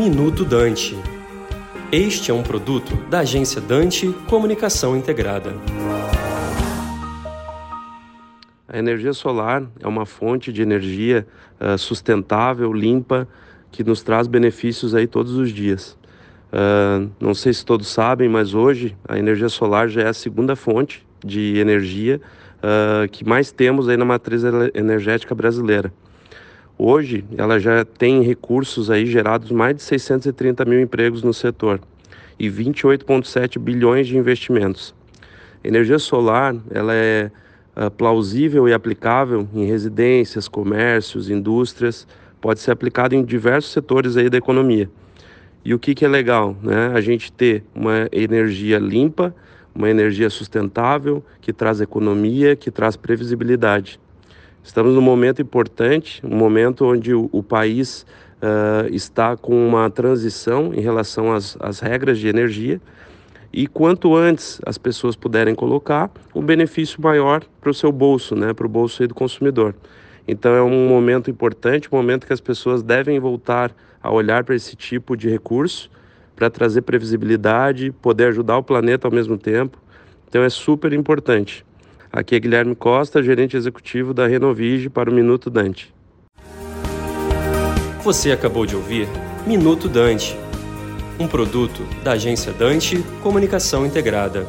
Minuto Dante. Este é um produto da agência Dante Comunicação Integrada. A energia solar é uma fonte de energia uh, sustentável, limpa, que nos traz benefícios aí todos os dias. Uh, não sei se todos sabem, mas hoje a energia solar já é a segunda fonte de energia uh, que mais temos aí na matriz energética brasileira. Hoje ela já tem recursos aí gerados mais de 630 mil empregos no setor e 28,7 bilhões de investimentos. Energia solar ela é uh, plausível e aplicável em residências, comércios, indústrias, pode ser aplicada em diversos setores aí da economia. E o que, que é legal? Né? A gente ter uma energia limpa, uma energia sustentável, que traz economia, que traz previsibilidade. Estamos num momento importante, um momento onde o, o país uh, está com uma transição em relação às, às regras de energia. E quanto antes as pessoas puderem colocar, o benefício maior para o seu bolso, né, para o bolso do consumidor. Então é um momento importante, um momento que as pessoas devem voltar a olhar para esse tipo de recurso para trazer previsibilidade, poder ajudar o planeta ao mesmo tempo. Então é super importante. Aqui é Guilherme Costa, gerente executivo da Renovige para o Minuto Dante. Você acabou de ouvir Minuto Dante, um produto da agência Dante Comunicação Integrada.